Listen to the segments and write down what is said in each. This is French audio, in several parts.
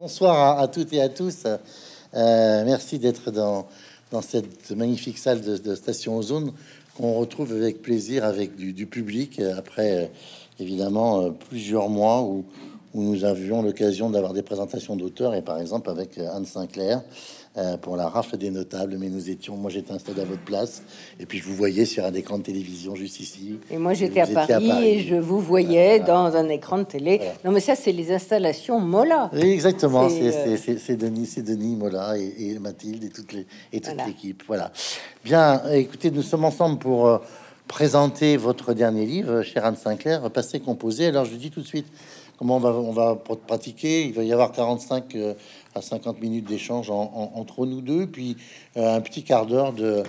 Bonsoir à, toutes et à tous. Euh, merci d'être dans, cette magnifique salle de, Station Ozone qu'on retrouve avec plaisir avec du, public après euh, évidemment euh, plusieurs mois où, où nous avions l'occasion d'avoir des présentations d'auteurs et par exemple avec Anne Sinclair euh, pour la rafle des notables, mais nous étions, moi j'étais installé à votre place, et puis je vous voyais sur un écran de télévision juste ici. Et moi j'étais à, Paris et je vous voyais dans un écran de télé. Non mais ça c'est les installations Mola. Oui, exactement, c'est euh, Denis, c'est Denis Mola et, Mathilde et toute et toute l'équipe. Voilà. Bien, écoutez, nous sommes ensemble pour euh, présenter votre dernier livre, cher Anne Sinclair, Passé composé. Alors je dis tout de suite comment on va, pratiquer? Il va y avoir 45 à 50 minutes d'échange entre nous deux, puis euh, un petit quart d'heure de,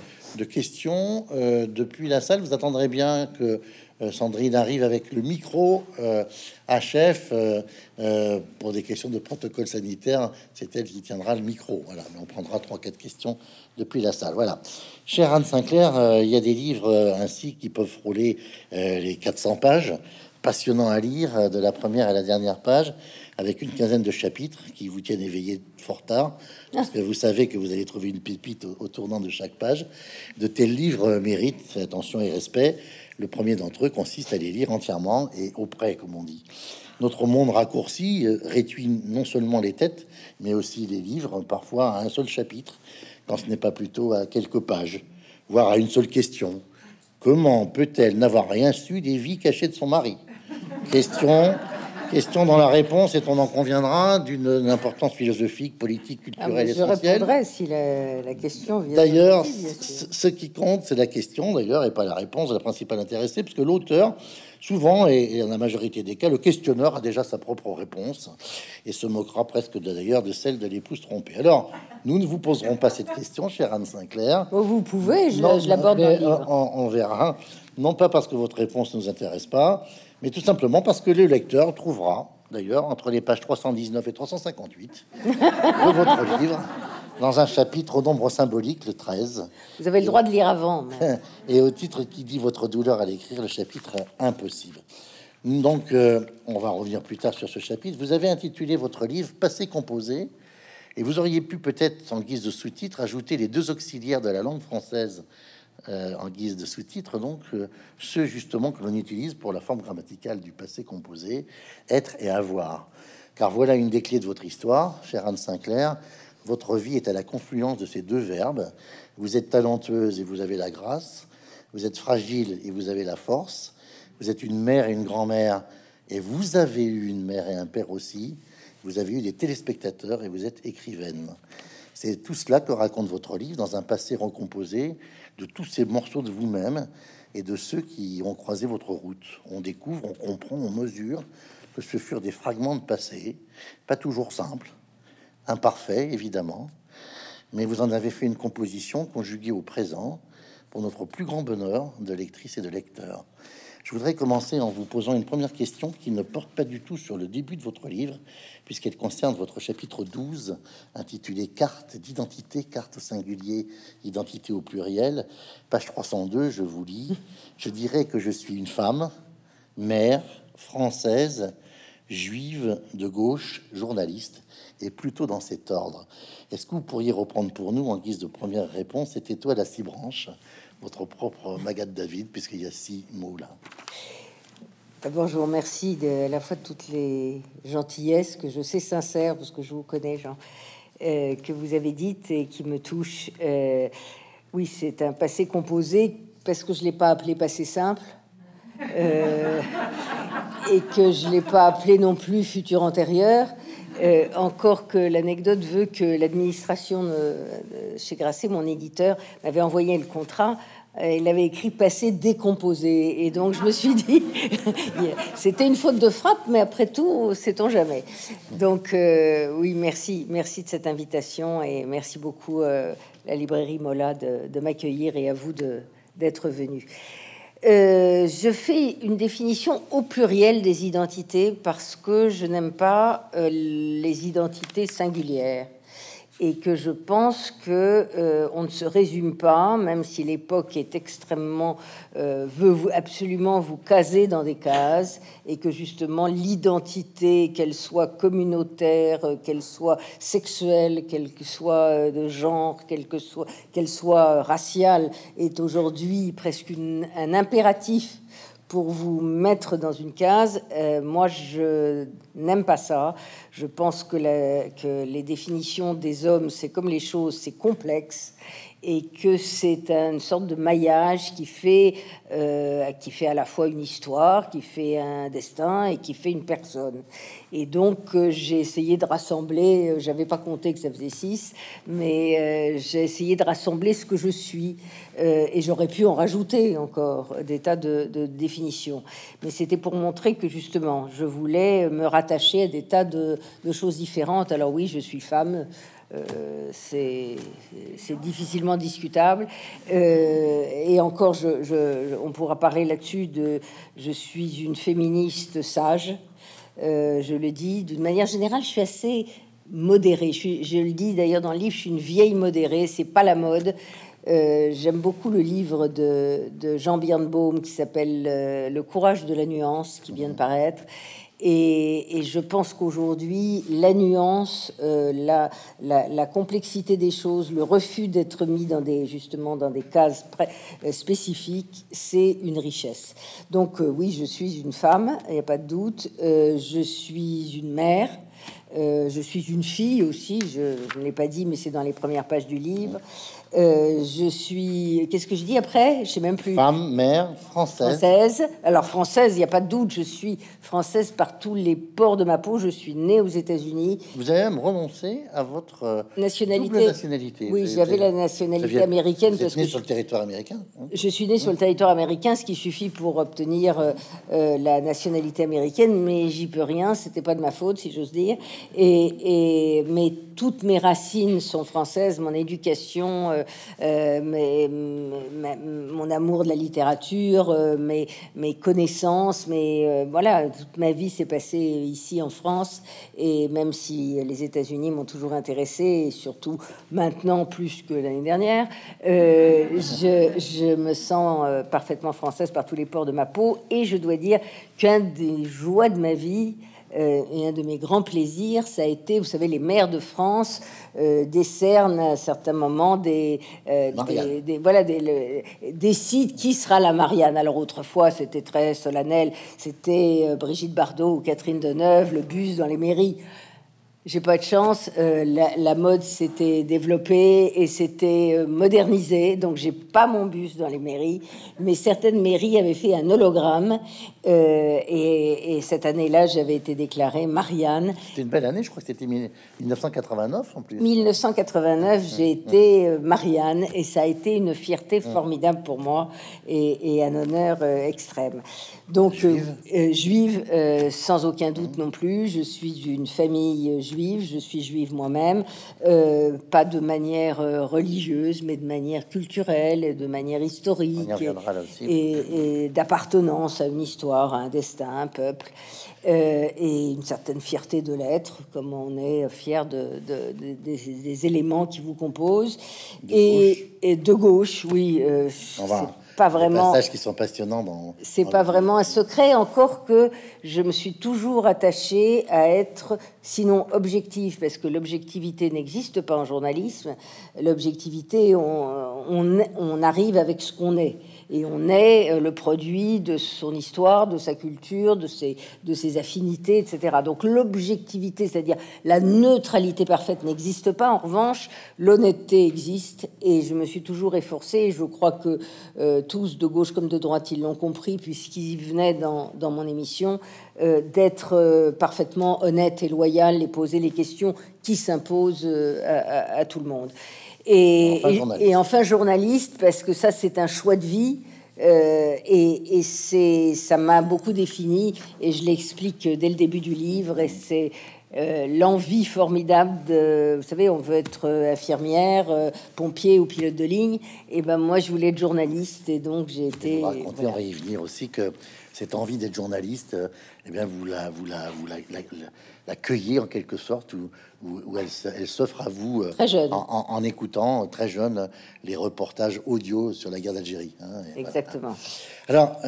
questions euh, depuis la salle. Vous attendrez bien que euh, Sandrine arrive avec le micro à chef pour des questions de protocole sanitaire. C'est elle qui tiendra le micro. Voilà, on prendra trois, quatre questions depuis la salle. Voilà. Cher Anne Sinclair, il y a des livres ainsi qui peuvent frôler les 400 pages passionnant à lire de la première à la dernière page avec une quinzaine de chapitres qui vous tiennent éveillé fort tard, parce que vous savez que vous allez trouver une pépite au, tournant de chaque page. De tels livres méritent attention et respect. Le premier d'entre eux consiste à les lire entièrement et auprès, comme on dit. Notre monde raccourci euh, réduit non seulement les têtes, mais aussi les livres, parfois à un seul chapitre, quand ce n'est pas plutôt à quelques pages, voire à une seule question. Comment peut-elle n'avoir rien su des vies cachées de son mari? Question Question dans la réponse, et on en conviendra, d'une importance philosophique, politique, culturelle ah, essentielle. Je si la, question vient. D'ailleurs, ce qui compte, c'est la question, d'ailleurs, et pas la réponse, la principale intéressée, puisque l'auteur, souvent, et, dans la majorité des cas, le questionneur a déjà sa propre réponse, et se moquera presque d'ailleurs de celle de l'épouse trompée. Alors, nous ne vous poserons pas cette question, chère Anne Sinclair. Oh, vous pouvez, je, l'aborde on verra. Non pas parce que votre réponse ne nous intéresse pas, mais tout simplement parce que le lecteur trouvera, d'ailleurs, entre les pages 319 et 358 de votre livre, dans un chapitre au nombre symbolique, le 13. Vous avez le droit de lire avant. Et au titre qui dit votre douleur à l'écrire, le chapitre impossible. Donc, euh, on va revenir plus tard sur ce chapitre. Vous avez intitulé votre livre Passé composé, et vous auriez pu peut-être, en guise de sous-titre, ajouter les deux auxiliaires de la langue française euh, en guise de sous-titre, donc euh, ceux justement que l'on utilise pour la forme grammaticale du passé composé, être et avoir. Car voilà une des clés de votre histoire, chère Anne Sinclair. Votre vie est à la confluence de ces deux verbes. Vous êtes talentueuse et vous avez la grâce. Vous êtes fragile et vous avez la force. Vous êtes une mère et une grand-mère et vous avez eu une mère et un père aussi. Vous avez eu des téléspectateurs et vous êtes écrivaine. C'est tout cela que raconte votre livre dans un passé recomposé de tous ces morceaux de vous-même et de ceux qui ont croisé votre route. On découvre, on comprend, on mesure que ce furent des fragments de passé, pas toujours simples, imparfaits évidemment, mais vous en avez fait une composition conjuguée au présent pour notre plus grand bonheur de lectrice et de lecteur. Je voudrais commencer en vous posant une première question qui ne porte pas du tout sur le début de votre livre, puisqu'elle concerne votre chapitre 12, intitulé Carte d'identité, carte au singulier, identité au pluriel. Page 302, je vous lis. Je dirais que je suis une femme, mère, française, juive, de gauche, journaliste, et plutôt dans cet ordre. Est-ce que vous pourriez reprendre pour nous, en guise de première réponse, cette étoile à six branches? Votre propre Magathe David, puisqu'il y a six mots là. D'abord, je vous remercie de, à la fois de toutes les gentillesses que je sais sincères, parce que je vous connais, Jean, euh, que vous avez dites et qui me touchent. Euh, oui, c'est un passé composé, parce que je l'ai pas appelé passé simple. Euh, et que je l'ai pas appelé non plus futur antérieur. encore que l'anecdote veut que l'administration chez Grasset, mon éditeur, m'avait envoyé le contrat il avait écrit passé décomposé. Et donc, je me suis dit, c'était une faute de frappe, mais après tout, sait-on jamais. Donc, euh, oui, merci. Merci de cette invitation et merci beaucoup, euh, la librairie Mola, de, m'accueillir et à vous d'être venu. je fais une définition au pluriel des identités parce que je n'aime pas les identités singulières. Et que je pense que euh, on ne se résume pas, même si l'époque est extrêmement euh, veut absolument vous caser dans des cases, et que justement l'identité, qu'elle soit communautaire, euh, qu'elle soit sexuelle, qu'elle soit de genre, qu'elle soit raciale, est aujourd'hui presque un impératif pour vous mettre dans une case. Euh, moi, je n'aime pas ça. Je pense que, que, les définitions des hommes, c'est comme les choses, c'est complexe et que c'est une sorte de maillage qui fait, euh, qui fait à la fois une histoire, qui fait un destin et qui fait une personne. Et donc euh, j'ai essayé de rassembler, euh, j'avais pas compté que ça faisait six, mais j'ai essayé de rassembler ce que je suis. et j'aurais pu en rajouter encore des tas de, définitions. Mais c'était pour montrer que justement, je voulais me rattacher à des tas de choses différentes. Alors oui, je suis femme. Euh, c'est difficilement discutable. Euh, et encore, je, on pourra parler là-dessus de je suis une féministe sage. Euh, je le dis d'une manière générale, je suis assez modérée. Je, je le dis d'ailleurs dans le livre, je suis une vieille modérée. C'est pas la mode. J'aime beaucoup le livre de, de Jean Birnbaum qui s'appelle Le courage de la nuance, qui vient de paraître. Et, je pense qu'aujourd'hui, la nuance, euh, la, complexité des choses, le refus d'être mis dans des justement dans des cases euh, spécifiques, c'est une richesse. Donc euh, oui, je suis une femme, il n'y a pas de doute. je suis une mère. je suis une fille aussi, je ne l'ai pas dit, mais c'est dans les premières pages du livre. Euh, je suis. Qu'est-ce que je dis après? Je sais même plus. Femme, mère, française. Française. Alors française, il n'y a pas de doute. Je suis française par tous les pores de ma peau. Je suis née aux États-Unis. Vous avez même renoncé à votre euh, nationalité. nationalité. Oui, j'avais la nationalité américaine. Vous êtes née sur le territoire américain. Hein je suis née sur le territoire américain, ce qui suffit pour obtenir euh, la nationalité américaine. Mais j'y peux rien. C'était pas de ma faute, si j'ose dire. Et, et mais toutes mes racines sont françaises. Mon éducation euh, euh, mon amour de la littérature, euh, mes, mes connaissances, mais voilà, toute ma vie s'est passée ici en France. Et même si les États-Unis m'ont toujours intéressé, et surtout maintenant plus que l'année dernière, je, je, me sens parfaitement française par tous les pores de ma peau. Et je dois dire qu'un des joies de ma vie, euh, et un de mes grands plaisirs, ça a été, vous savez, les maires de France euh, décernent à certains moments des, euh, des, voilà, des, décident qui sera la Marianne. Alors autrefois, c'était très solennel, c'était Brigitte Bardot ou Catherine Deneuve, le bus dans les mairies. J'ai pas de chance. Euh, la, mode s'était développée et s'était euh, modernisée, donc j'ai pas mon bus dans les mairies. Mais certaines mairies avaient fait un hologramme euh, et, cette année-là, j'avais été déclarée Marianne. C'était une belle année, je crois que c'était 1989 en plus. 1989, j'ai été Marianne et ça a été une fierté formidable pour moi et, et un honneur extrême. Donc juive, sans aucun doute non plus. Je suis d'une famille juive, je suis juive moi-même, euh, pas de manière euh, religieuse, mais de manière culturelle et de manière historique et, d'appartenance à une histoire, à un destin, un peuple. Euh, et une certaine fierté de l'être, comme on est fier de, des, éléments qui vous composent. et, de gauche, oui pas vraiment. passages qui sont passionnants. Dans, c'est pas vraiment un secret, encore que je me suis toujours attachée à être, sinon objective, parce que l'objectivité n'existe pas en journalisme. L'objectivité, on, on, on arrive avec ce qu'on est et on est euh, le produit de son histoire, de sa culture, de ses, de ses affinités, etc. Donc l'objectivité, c'est-à-dire la neutralité parfaite n'existe pas. En revanche, l'honnêteté existe et je me suis toujours efforcée, et je crois que euh, tous, de gauche comme de droite, ils l'ont compris puisqu'ils venaient dans, dans mon émission, euh, d'être parfaitement honnête et loyal et poser les questions qui s'imposent à tout le monde. Et enfin, et, enfin journaliste, parce que ça, c'est un choix de vie. Euh, et, et c'est, ça m'a beaucoup défini, et je l'explique dès le début du livre. Et c'est euh, l'envie formidable de, vous savez, on veut être infirmière, euh, pompier ou pilote de ligne. Et ben moi, je voulais être journaliste, et donc j'ai été. On va y venir aussi que cette envie d'être journaliste, eh bien, vous la, vous la, vous la, la, cueillez en quelque sorte, ou, ou, elle, elle s'offre à vous très jeune. En, écoutant très jeune les reportages audio sur la guerre d'Algérie. Hein, Exactement. Alors,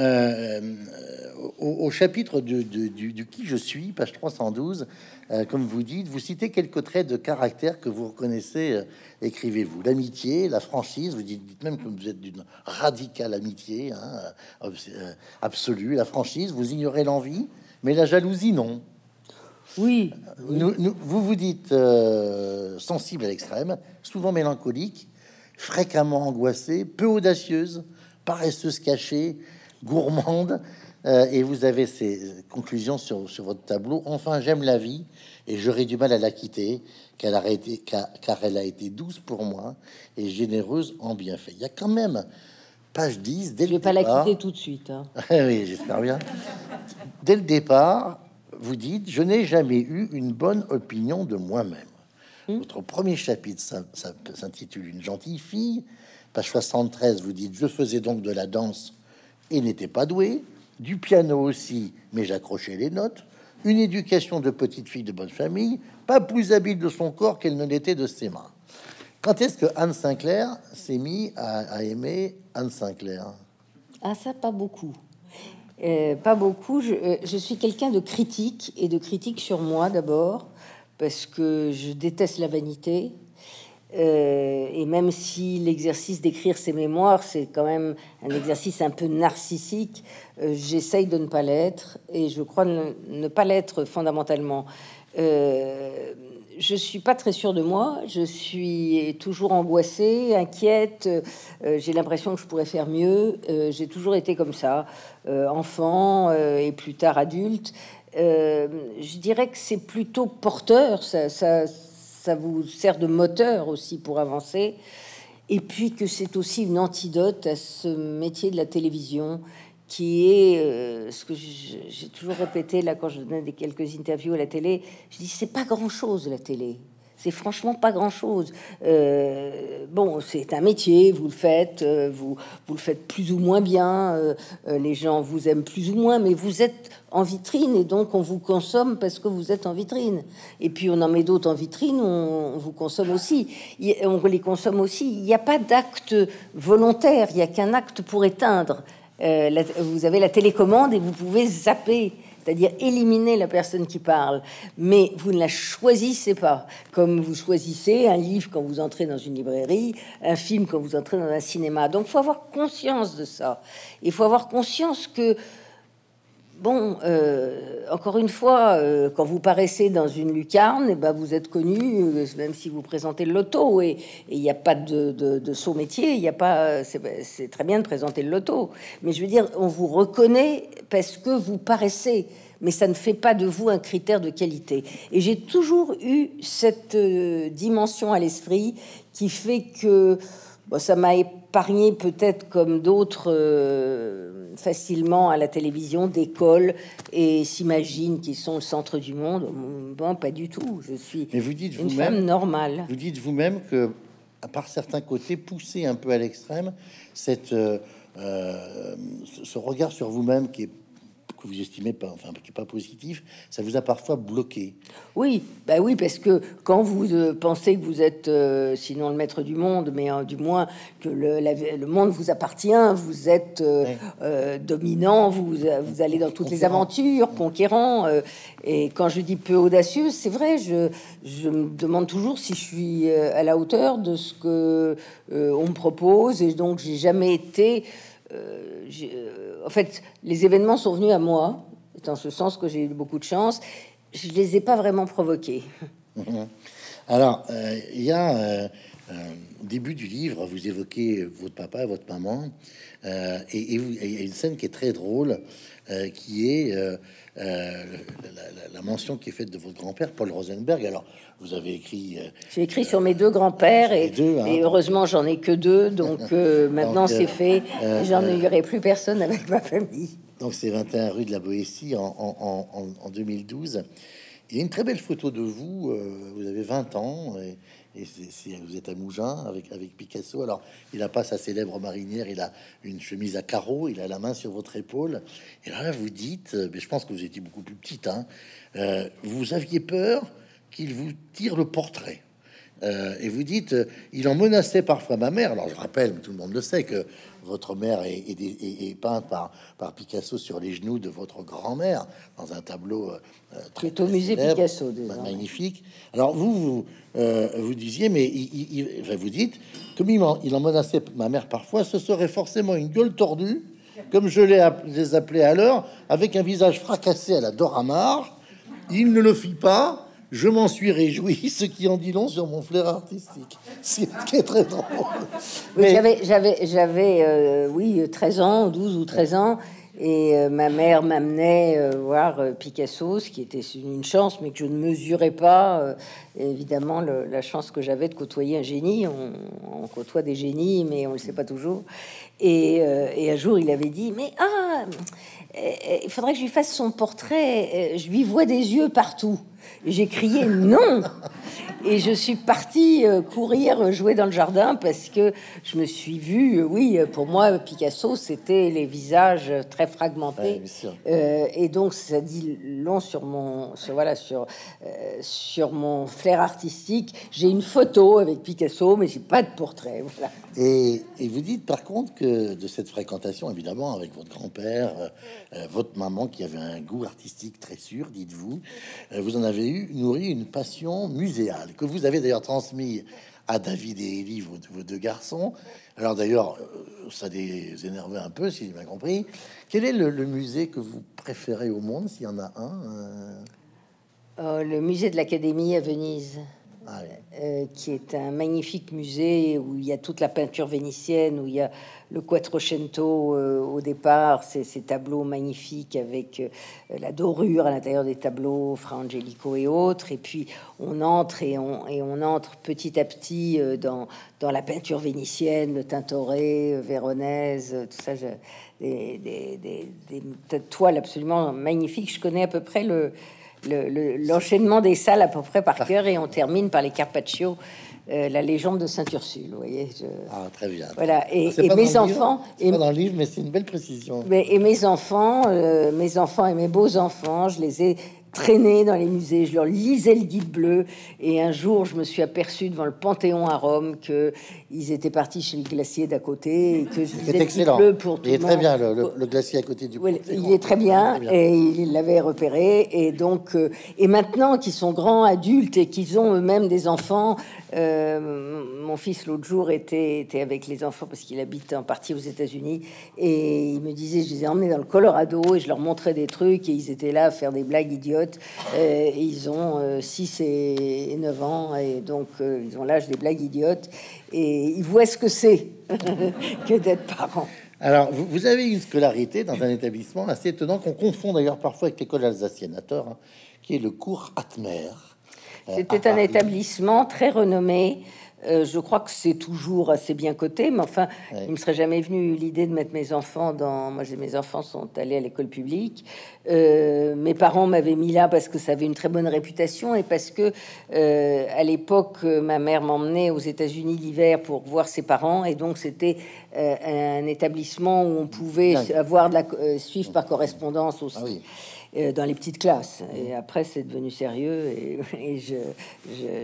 au, chapitre du, du, qui je suis, page 312, euh, comme vous dites, vous citez quelques traits de caractère que vous reconnaissez, euh, écrivez-vous. L'amitié, la franchise, vous dites, même que vous êtes d'une radicale amitié hein, euh, absolue. La franchise, vous ignorez l'envie, mais la jalousie, non. Oui. vous vous dites sensible à l'extrême, souvent mélancolique, fréquemment angoissée, peu audacieuse, paresseuse cachée, gourmande, euh, et vous avez ces conclusions sur, sur, votre tableau. Enfin, j'aime la vie et j'aurais du mal à la quitter car elle, a été, car, elle a été douce pour moi et généreuse en bienfait. Il y a quand même, page 10, dès Je vais pas la quitter tout de suite. Hein. oui, j'espère bien. Dès le départ, vous dites Je n'ai jamais eu une bonne opinion de moi-même. Hmm. Votre premier chapitre s'intitule Une gentille fille. Page 73, vous dites Je faisais donc de la danse et n'étais pas doué du piano aussi, mais j'accrochais les notes, une éducation de petite fille de bonne famille, pas plus habile de son corps qu'elle ne l'était de ses mains. Quand est-ce que Anne Sinclair s'est mis à, aimer Anne Sinclair? Ah ça, pas beaucoup. Euh, pas beaucoup. Je, euh, je suis quelqu'un de critique et de critique sur moi d'abord parce que je déteste la vanité. Euh, et même si l'exercice d'écrire ses mémoires, c'est quand même un exercice un peu narcissique, j'essaye de ne pas l'être et je crois ne, pas l'être fondamentalement. Je suis pas très sûre de moi, je suis toujours angoissée, inquiète, j'ai l'impression que je pourrais faire mieux, j'ai toujours été comme ça, enfant et plus tard adulte. je dirais que c'est plutôt porteur, ça, ça ça vous sert de moteur aussi pour avancer. Et puis que c'est aussi une antidote à ce métier de la télévision qui est euh, ce que j'ai toujours répété là quand je donnais des quelques interviews à la télé. Je dis c'est pas grand chose la télé. C'est franchement pas grand-chose. Euh, bon, c'est un métier, vous le faites, euh, vous, vous le faites plus ou moins bien, les gens vous aiment plus ou moins, mais vous êtes en vitrine et donc on vous consomme parce que vous êtes en vitrine. Et puis on en met d'autres en vitrine, on, vous consomme aussi. On les consomme aussi. Il n'y a pas d'acte volontaire, il n'y a qu'un acte pour éteindre. Vous avez la télécommande et vous pouvez zapper c'est-à-dire éliminer la personne qui parle, mais vous ne la choisissez pas, comme vous choisissez un livre quand vous entrez dans une librairie, un film quand vous entrez dans un cinéma. Donc, il faut avoir conscience de ça. Il faut avoir conscience que Bon, euh, encore une fois, euh, quand vous paraissez dans une lucarne, eh ben vous êtes connu, euh, même si vous présentez le loto, et il n'y a pas de, saut métier, il n'y a pas, c'est très bien de présenter le loto, mais je veux dire, on vous reconnaît parce que vous paraissez, mais ça ne fait pas de vous un critère de qualité. Et j'ai toujours eu cette dimension à l'esprit qui fait que ça m'a épargné peut-être comme d'autres facilement à la télévision d'écoles et s'imaginent qu'ils sont le centre du monde. Bon, pas du tout. Je suis Mais vous dites une femme normale. Vous dites vous-même que, à part certains côtés poussés un peu à l'extrême, cette euh, euh, ce regard sur vous-même qui est que vous estimez pas, enfin, qui est pas positif, ça vous a parfois bloqué. Oui, bah oui, parce que quand vous euh, pensez que vous êtes, euh, sinon le maître du monde, mais euh, du moins que le, le, monde vous appartient, vous êtes dominant, vous, vous allez dans toutes les aventures, conquérant. et quand je dis peu audacieux, c'est vrai, je, je me demande toujours si je suis à la hauteur de ce que on me propose, et donc j'ai jamais été euh, euh, en fait, les événements sont venus à moi, dans ce sens que j'ai eu beaucoup de chance. Je les ai pas vraiment provoqués. Alors, euh, il y a au début du livre, vous évoquez votre papa, votre maman, et, il y a une scène qui est très drôle, qui est la, mention qui est faite de votre grand-père, Paul Rosenberg. Alors, vous avez écrit. Euh, J'ai écrit sur mes deux grands-pères et, hein. et, heureusement j'en ai que deux, donc euh, maintenant c'est euh, fait. J'en aurai plus personne avec ma famille. Donc c'est 21 rue de la Boétie en, en, 2012. Il y a une très belle photo de vous. vous avez 20 ans et, vous êtes à Mougins avec, Picasso. Alors, il n'a pas sa célèbre marinière, il a une chemise à carreaux, il a la main sur votre épaule. Et là, vous dites, mais je pense que vous étiez beaucoup plus petite, hein, vous aviez peur qu'il vous tire le portrait. Euh, et vous dites, euh, il en menaçait parfois ma mère. Alors je rappelle, tout le monde le sait, que votre mère est, est, peinte par, par, Picasso sur les genoux de votre grand-mère dans un tableau euh, très, au musée Picasso, magnifique. Alors vous, vous, disiez, mais il, vous dites, comme il en, il en, menaçait ma mère parfois, ce serait forcément une gueule tordue, comme je les, appelais alors, avec un visage fracassé à la Doramar. Il ne le fit pas je m'en suis réjoui, ce qui en dit long sur mon flair artistique. C'est très drôle. J'avais, j'avais, j'avais euh, oui, 13 ans, 12 ou 13 ans, et euh, ma mère m'amenait euh, voir Picasso, ce qui était une chance, mais que je ne mesurais pas. évidemment, la chance que j'avais de côtoyer un génie. On, côtoie des génies, mais on ne le sait pas toujours. Et, et, un jour, il avait dit, mais ah, il faudrait que je lui fasse son portrait. Je lui vois des yeux partout. J'ai crié non et je suis partie euh, courir jouer dans le jardin parce que je me suis vue. Euh, oui, pour moi, Picasso, c'était les visages très fragmentés. Euh, et donc, ça dit long sur mon, sur, voilà, sur, sur mon flair artistique. J'ai une photo avec Picasso, mais j'ai pas de portrait. Voilà. Et, vous dites par contre que de cette fréquentation, évidemment, avec votre grand-père, votre maman qui avait un goût artistique très sûr, dites-vous, vous en avez eu nourri une passion muséale que vous avez d'ailleurs transmis à David et Élie, vos, deux garçons. Alors d'ailleurs, euh, ça les énervait un peu, si j'ai bien compris. Quel est le, musée que vous préférez au monde, s'il y en a un euh? Le musée de l'Académie à Venise. Euh, qui est un magnifique musée où il y a toute la peinture vénitienne, où il y a le Quattrocento euh, au départ, ces, tableaux magnifiques avec euh, la dorure à l'intérieur des tableaux, Fra Angelico et autres. Et puis on entre et on, entre petit à petit dans, la peinture vénitienne, le Tintoret, véronaise, tout ça. des toiles absolument magnifiques. Je connais à peu près le l'enchaînement des salles à peu près par cœur et on termine par les Carpaccio, euh, la légende de Saint Ursule. Vous voyez, ah très bien. Voilà et, mes enfants, et dans le livre, mais c'est une belle précision. Mais, et mes enfants, euh, mes enfants et mes beaux enfants, je les ai traîner dans les musées, je leur lisais le guide bleu, et un jour, je me suis aperçu devant le Panthéon à Rome que ils étaient partis chez le glacier d'à côté, et que je lisais excellent. bleu pour tout Il est très bien, le, glacier à côté du Il est très bien, et il l'avait repéré, et donc, euh, et maintenant qu'ils sont grands adultes et qu'ils ont eux-mêmes des enfants, euh, mon fils l'autre jour était, était avec les enfants parce qu'il habite en partie aux États-Unis, et il me disait, je les ai emmenés dans le Colorado, et je leur montrais des trucs, et ils étaient là à faire des blagues idiotes euh, ils ont 6 euh, et 9 ans, et donc euh, ils ont l'âge des blagues idiotes, et ils voient ce que c'est que d'être parent. Alors, vous, avez une scolarité dans un établissement assez étonnant qu'on confond d'ailleurs parfois avec l'école alsacienne, à tort, hein, qui est le cours Atmer. C'était un établissement très renommé euh, je crois que c'est toujours assez bien coté, mais enfin, il me serait jamais venu l'idée de mettre mes enfants dans. Moi, mes enfants sont allés à l'école publique. Euh, mes parents m'avaient mis là parce que ça avait une très bonne réputation et parce que euh, à l'époque, ma mère m'emmenait aux États-Unis l'hiver pour voir ses parents et donc c'était un établissement où on pouvait avoir de la suivre par correspondance aussi. Ah euh, dans les petites classes. Et après, c'est devenu sérieux et, et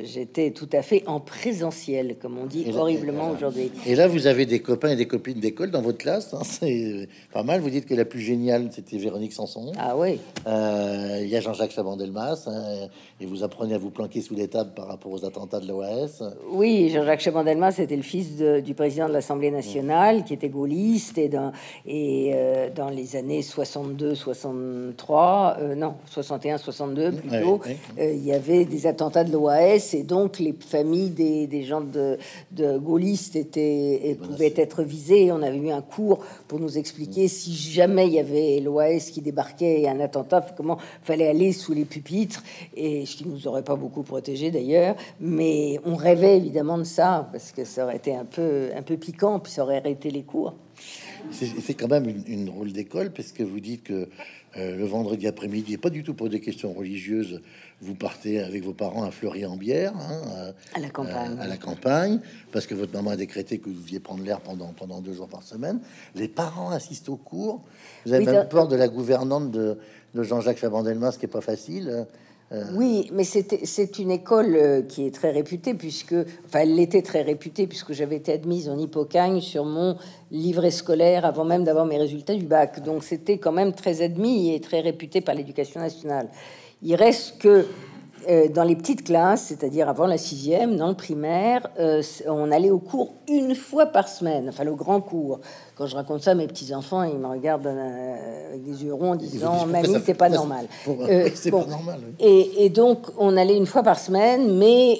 j'étais tout à fait en présentiel, comme on dit horriblement aujourd'hui. Et là, vous avez des copains et des copines d'école dans votre classe. Hein, c'est pas mal. Vous dites que la plus géniale, c'était Véronique Sanson. Ah oui. Euh, il y a Jean-Jacques Chabandelmas. Hein, et vous apprenez à vous planquer sous les tables par rapport aux attentats de l'OAS. Oui, Jean-Jacques Chabandelmas c'était le fils du président de l'Assemblée nationale, qui était gaulliste. Et dans, et, euh, dans les années 62-63, euh, non, 61, 62 plutôt, euh, il y avait des attentats de l'OAS et donc les familles des, gens de, gaullistes étaient, et pouvaient être visées. On avait eu un cours pour nous expliquer si jamais il y avait l'OAS qui débarquait et un attentat, comment fallait aller sous les pupitres, et ce qui nous aurait pas beaucoup protégé d'ailleurs, mais on rêvait évidemment de ça parce que ça aurait été un peu, un peu piquant, puis ça aurait arrêté les cours. C'est quand même une, une drôle d'école parce que vous dites que le vendredi après-midi, et pas du tout pour des questions religieuses, vous partez avec vos parents à Fleury-en-Bière, hein, à, la campagne. À, la campagne, parce que votre maman a décrété que vous deviez prendre l'air pendant, pendant deux jours par semaine. Les parents assistent au cours. Vous avez même peur de la gouvernante de, de Jean-Jacques Chabandelmas, ce qui est pas facile. Euh, oui, mais c'est une école euh, qui est très réputée, puisque, enfin, elle l'était très réputée, puisque j'avais été admise en Hippocagne sur mon livret scolaire avant même d'avoir mes résultats du bac. Donc c'était quand même très admis et très réputé par l'éducation nationale. Il reste que euh, dans les petites classes, c'est-à-dire avant la sixième, dans le primaire, euh, on allait au cours une fois par semaine, enfin le grand cours. Quand je raconte ça, mes petits enfants, ils me regardent euh, avec des yeux ronds en disant "Mamie, c'est pas normal." c'est pas normal. Et, donc, on allait une fois par semaine, mais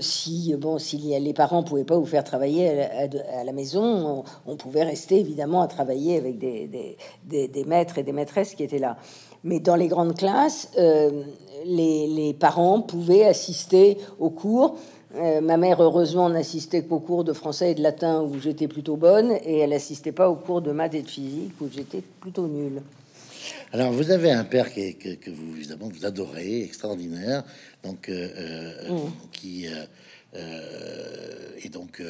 si bon, si les parents pouvaient pas vous faire travailler à, la maison, on, pouvait rester évidemment à travailler avec des, des maîtres et des maîtresses qui étaient là. Mais dans les grandes classes, euh, les, parents pouvaient assister aux cours. Euh, ma mère, heureusement, n'assistait qu'aux cours de français et de latin où j'étais plutôt bonne, et elle n'assistait pas aux cours de maths et de physique où j'étais plutôt nulle. Alors, vous avez un père qui que, vous, évidemment, vous adorez, extraordinaire, donc, euh, mm. qui est donc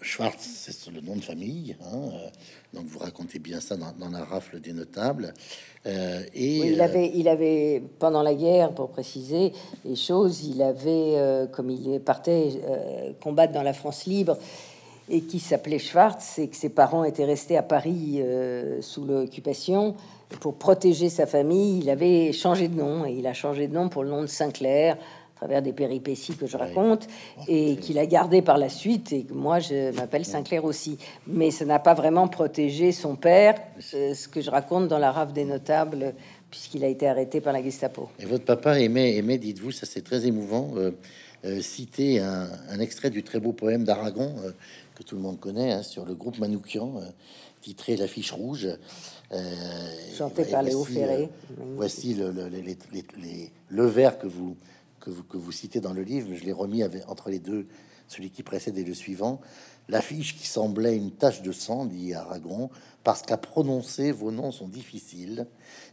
Schwartz, c'est le nom de famille, hein, donc vous racontez bien ça dans la rafle des notables. Euh, et il euh, avait, il avait pendant la guerre, pour préciser les choses, il avait, euh, comme il partait combattre dans la France libre et qui s'appelait Schwartz, et que ses parents étaient restés à Paris sous l'occupation pour protéger sa famille, il avait changé de nom et il a changé de nom pour le nom de Sinclair travers des péripéties que je raconte et qu'il a gardé par la suite et que moi je m'appelle Sinclair aussi. Mais ça n'a pas vraiment protégé son père, euh, ce que je raconte dans la rave des notables, puisqu'il a été arrêté par la Gestapo. Et votre papa aimait, aimait dites-vous, ça c'est très émouvant, euh, euh, citer un, extrait du très beau poème d'Aragon que tout le monde connaît hein, sur le groupe Manoukian, titré La fiche rouge. Chanté par Léo Ferré. Voici le, le, les, les, le vers que vous que vous, que vous citez dans le livre, je l'ai remis avec, entre les deux, celui qui précède et le suivant, l'affiche qui semblait une tache de sang, dit Aragon, parce qu'à prononcer vos noms sont difficiles.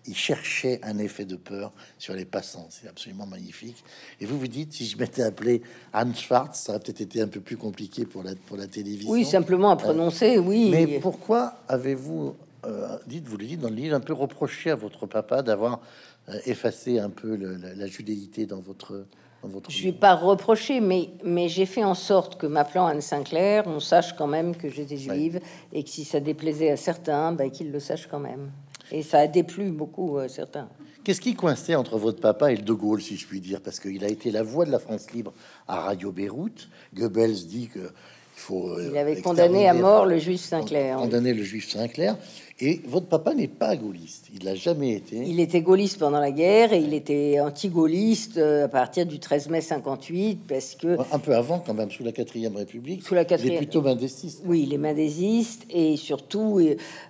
Il cherchait un effet de peur sur les passants. C'est absolument magnifique. Et vous vous dites, si je m'étais appelé Anne Schwartz, ça aurait peut-être été un peu plus compliqué pour la, pour la télévision. Oui, simplement à prononcer, oui. Mais pourquoi avez-vous, euh, dites, vous le dites dans le livre, un peu reproché à votre papa d'avoir euh, effacer un peu la, judéité dans votre, votre Je ne vais pas reprocher, mais, mais j'ai fait en sorte que m'appelant Anne Sinclair, on sache quand même que j'étais juive et que si ça déplaisait à certains, ben, qu'ils le sachent quand même. Et ça a déplu beaucoup à certains. Qu'est-ce qui coinçait entre votre papa et le De Gaulle, si je puis dire? Parce qu'il a été la voix de la France libre à Radio Beyrouth. Goebbels dit que il faut. Euh, il avait condamné à mort le juif Sinclair. Condamné le juif Sinclair. Et votre papa n'est pas gaulliste, il l'a jamais été. Il était gaulliste pendant la guerre et il était anti-gaulliste euh, à partir du 13 mai 58 parce que un peu avant quand même sous la quatrième République. Sous la quatrième. Il est plutôt mendésiste. Oui, il est mendésiste et surtout,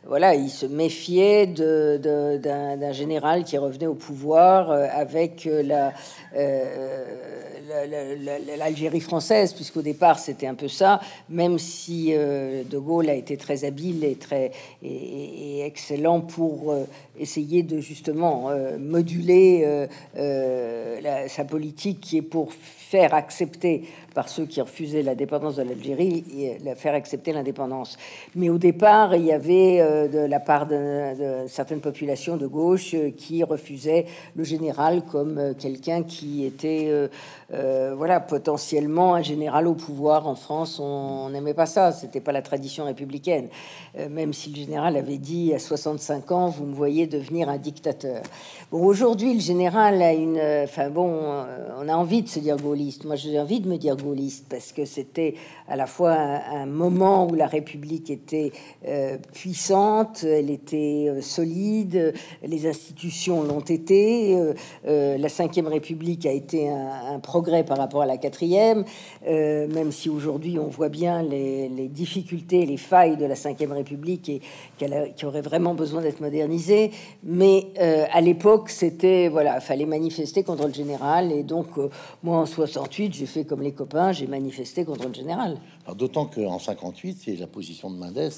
voilà, il se méfiait de, d'un, général qui revenait au pouvoir euh, avec euh, la l'Algérie française, puisqu'au départ c'était un peu ça, même si euh, De Gaulle a été très habile et très et, excellent pour euh, essayer de justement euh, moduler sa politique qui est pour faire accepter par ceux qui refusaient la dépendance de l'Algérie faire accepter l'indépendance. Mais au départ, il y avait euh, de la part de, certaines populations de gauche euh, qui refusaient le général comme euh, quelqu'un qui était voilà potentiellement un général au pouvoir en France. On n'aimait pas ça, c'était pas la tradition républicaine. même si le général avait dit à 65 ans, vous me voyez devenir un dictateur. Bon, aujourd'hui, le général a une, enfin bon, on a envie de se dire gaulliste. Moi, j'ai envie de me dire gaulliste parce que c'était à la fois un, moment où la République était euh, puissante, elle était euh, solide, les institutions l'ont été. Euh, la Cinquième République a été un, progrès par rapport à la quatrième, euh, même si aujourd'hui on voit bien les, difficultés, les failles de la cinquième République et qu'elle qui aurait vraiment besoin d'être modernisée. Mais euh, à l'époque, c'était voilà, fallait manifester contre le général. Et donc, euh, moi en 68, j'ai fait comme les copains, j'ai manifesté contre le général. D'autant qu'en 58, c'est la position de Mendes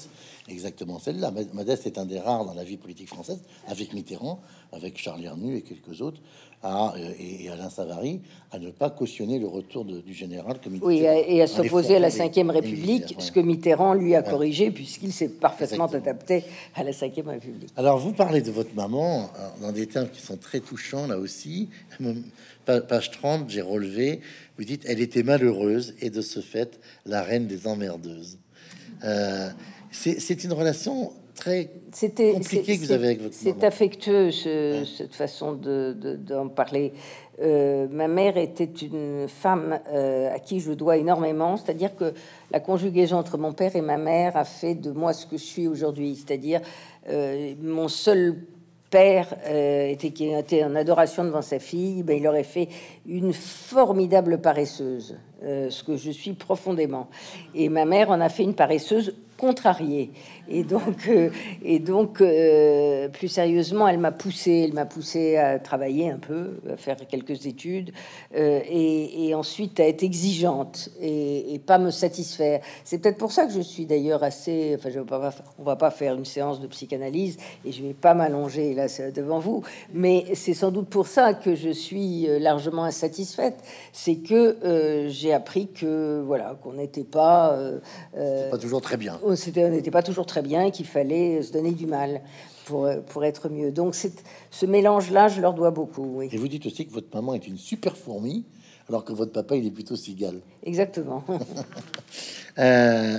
exactement celle-là. Modeste est un des rares dans la vie politique française, avec Mitterrand, avec Charles Hernu et quelques autres, à, euh, et, Alain Savary, à ne pas cautionner le retour du général comme Oui, et à s'opposer à la Ve République, ce que Mitterrand lui a corrigé, puisqu'il s'est parfaitement adapté à la Ve République. Alors, vous parlez de votre maman euh, dans des termes qui sont très touchants, là aussi. Page 30, j'ai relevé, vous dites, elle était malheureuse et de ce fait, la reine des emmerdeuses. Euh, c'est une relation très compliquée que vous avez avec votre C'est affectueux, cette façon d'en de, parler. Euh, ma mère était une femme euh, à qui je dois énormément, c'est-à-dire que la conjugaison entre mon père et ma mère a fait de moi ce que je suis aujourd'hui, c'est-à-dire euh, mon seul père était qui était en adoration devant sa fille, ben, il aurait fait une formidable paresseuse, ce que je suis profondément. Et ma mère en a fait une paresseuse contrariée. Et donc, euh, et donc euh, plus sérieusement, elle m'a poussé, elle m'a poussé à travailler un peu, à faire quelques études, euh, et, ensuite à être exigeante et, pas me satisfaire. C'est peut-être pour ça que je suis d'ailleurs assez. Enfin, je vais pas, on va pas faire une séance de psychanalyse et je vais pas m'allonger là devant vous, mais c'est sans doute pour ça que je suis largement insatisfaite. C'est que j'ai appris que voilà qu'on n'était pas, pas toujours très bien. On n'était pas toujours très bien qu'il fallait se donner du mal pour, pour être mieux. Donc ce mélange-là, je leur dois beaucoup. Et vous dites aussi que votre maman est une super fourmi, alors que votre papa, il est plutôt cigale. Exactement. Euh,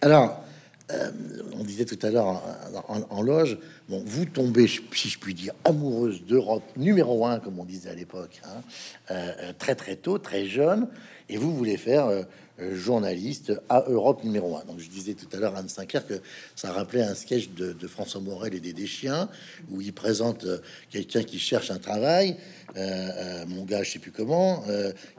alors, euh, on disait tout à l'heure en, loge, bon, vous tombez, si je puis dire, amoureuse d'Europe numéro un, comme on disait à l'époque, hein, euh, très très tôt, très jeune, et vous voulez faire euh, journaliste à Europe numéro 1. Donc je disais tout à l'heure à Anne Sinclair que ça rappelait un sketch de, François Morel et des, des chiens où il présente euh, quelqu'un qui cherche un travail, euh, mon gars, je sais plus comment,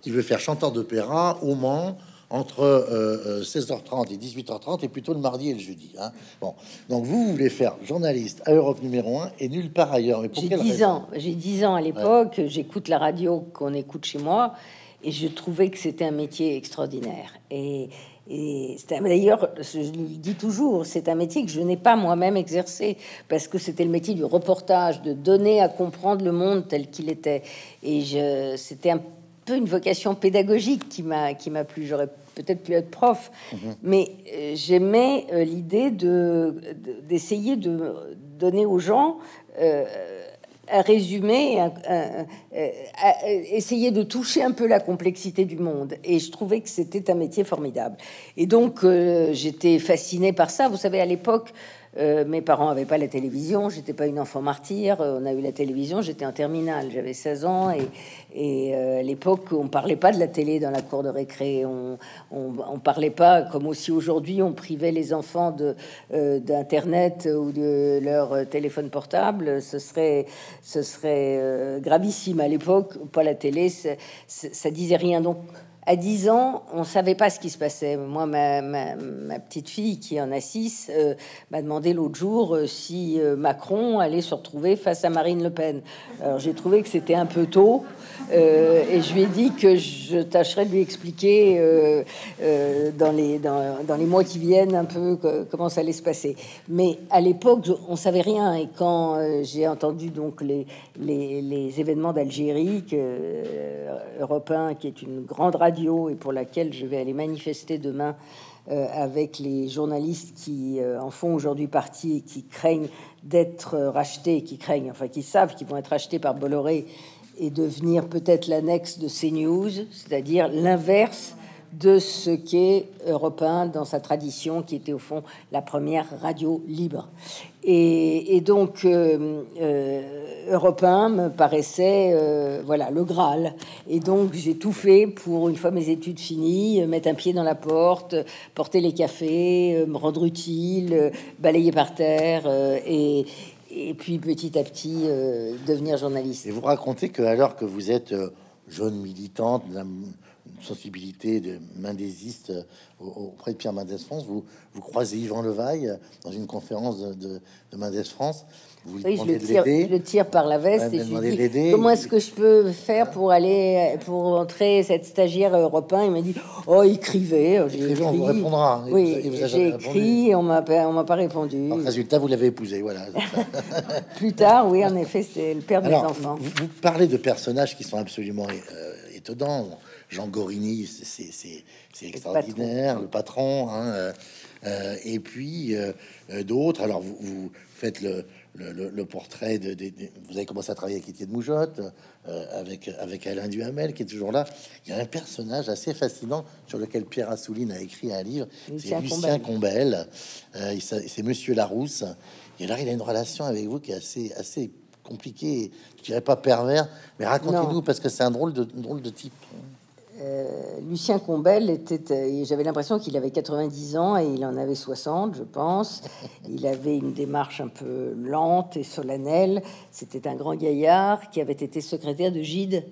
qui veut faire chanteur d'opéra au Mans entre 16h30 et 18h30 et plutôt le mardi et le jeudi. Hein. Bon, donc vous, voulez faire journaliste à Europe numéro 1 et nulle part ailleurs. J'ai 10 ans, j'ai 10 ans à l'époque, j'écoute la radio qu'on écoute chez moi et je trouvais que c'était un métier extraordinaire. Et, et d'ailleurs, je le dis toujours, c'est un métier que je n'ai pas moi-même exercé parce que c'était le métier du reportage, de donner à comprendre le monde tel qu'il était. Et c'était un peu une vocation pédagogique qui m'a qui m'a plu. J'aurais peut-être pu être prof, mhm. mais euh, j'aimais euh, l'idée de d'essayer de, donner aux gens euh, résumer, essayer de toucher un peu la complexité du monde. Et je trouvais que c'était un métier formidable. Et donc, euh, j'étais fascinée par ça. Vous savez, à l'époque, euh, mes parents n'avaient pas la télévision, j'étais pas une enfant martyr. Euh, on a eu la télévision, j'étais en terminale, j'avais 16 ans et, euh, à l'époque on parlait pas de la télé dans la cour de récré. On, on, parlait pas comme aussi aujourd'hui on privait les enfants d'internet ou de leur téléphone portable. Ce serait ce serait gravissime à l'époque. Pas la télé, ça, ça disait rien donc à 10 ans, on savait pas ce qui se passait. Moi, ma, petite fille, qui en a 6, euh, m'a demandé l'autre jour euh, si euh, Macron allait se retrouver face à Marine Le Pen. Alors, j'ai trouvé que c'était un peu tôt. et je lui ai dit que je tâcherais de lui expliquer dans, les, mois qui viennent un peu comment ça allait se passer. Mais à l'époque, on savait rien. Et quand j'ai entendu donc les événements d'Algérie, Europe 1, qui est une grande radio, et pour laquelle je vais aller manifester demain euh, avec les journalistes qui euh, en font aujourd'hui partie et qui craignent d'être rachetés, qui craignent, enfin qui savent qu'ils vont être achetés par Bolloré et devenir peut-être l'annexe de CNews, c'est-à-dire l'inverse de ce qu'est Europe dans sa tradition, qui était au fond la première radio libre. Et, donc, euh, euh, Europe me paraissait, euh, voilà, le Graal. Et donc, j'ai tout fait pour, une fois mes études finies, mettre un pied dans la porte, porter les cafés, me rendre utile, balayer par terre, et, et puis petit à petit devenir journaliste. Et vous racontez que alors que vous êtes jeune militante, une sensibilité de mendésiste auprès de Pierre Mendès France. Vous, vous croisez Yvan Levaille dans une conférence de, de, de Mendès France. Vous oui, je le, tire, je le, tire, par la veste et je dis comment est-ce que je peux faire pour aller pour entrer cette stagiaire européen Il m'a dit oh écrivez. Écrivez, on vous répondra. Oui, j'ai écrit et on m'a on m'a pas répondu. En résultat, vous l'avez épousé, voilà. Plus tard, oui, en effet, c'est le père des enfants. Vous, vous, parlez de personnages qui sont absolument euh, étonnants. Jean Gorini, c'est extraordinaire, le patron. Hein, euh, euh, et puis euh, d'autres. Alors vous, vous faites le, le, portrait de, Vous avez commencé à travailler avec Étienne Moujotte, avec, avec Alain Duhamel, qui est toujours là. Il y a un personnage assez fascinant sur lequel Pierre Assouline a écrit un livre. C'est Lucien Combel. c'est Monsieur Larousse. Et là, il a une relation avec vous qui est assez, assez compliquée. Je dirais pas pervers, mais racontez-nous, parce que c'est un drôle de, drôle de type. Euh, Lucien Combel était, euh, j'avais l'impression qu'il avait 90 ans et il en avait 60, je pense. Il avait une démarche un peu lente et solennelle. C'était un grand gaillard qui avait été secrétaire de Gide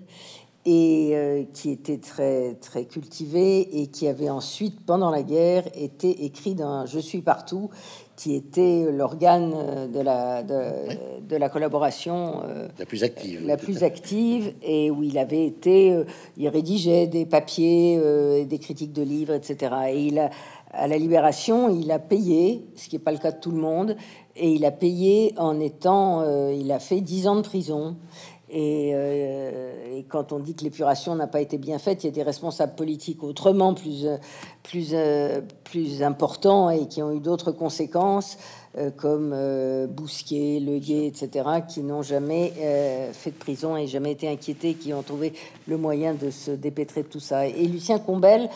et euh, qui était très très cultivé et qui avait ensuite, pendant la guerre, été écrit dans Je suis partout, qui était l'organe de la, de, la collaboration euh, la plus active. La plus active, et où il avait été, euh, il rédigeait des papiers, euh, des critiques de livres, etc. Et il a, à la Libération, il a payé, ce qui n'est pas le cas de tout le monde, et il a payé en étant, il a fait dix ans de prison. Euh, et, quand on dit que l'épuration n'a pas été bien faite, il y a des responsables politiques autrement plus, plus, euh, plus importants et qui ont eu d'autres conséquences, euh, comme Bousquet, Le Guet, etc., qui n'ont jamais fait de prison et jamais été inquiétés, qui ont trouvé le moyen de se dépêtrer de tout ça. Et Lucien Combel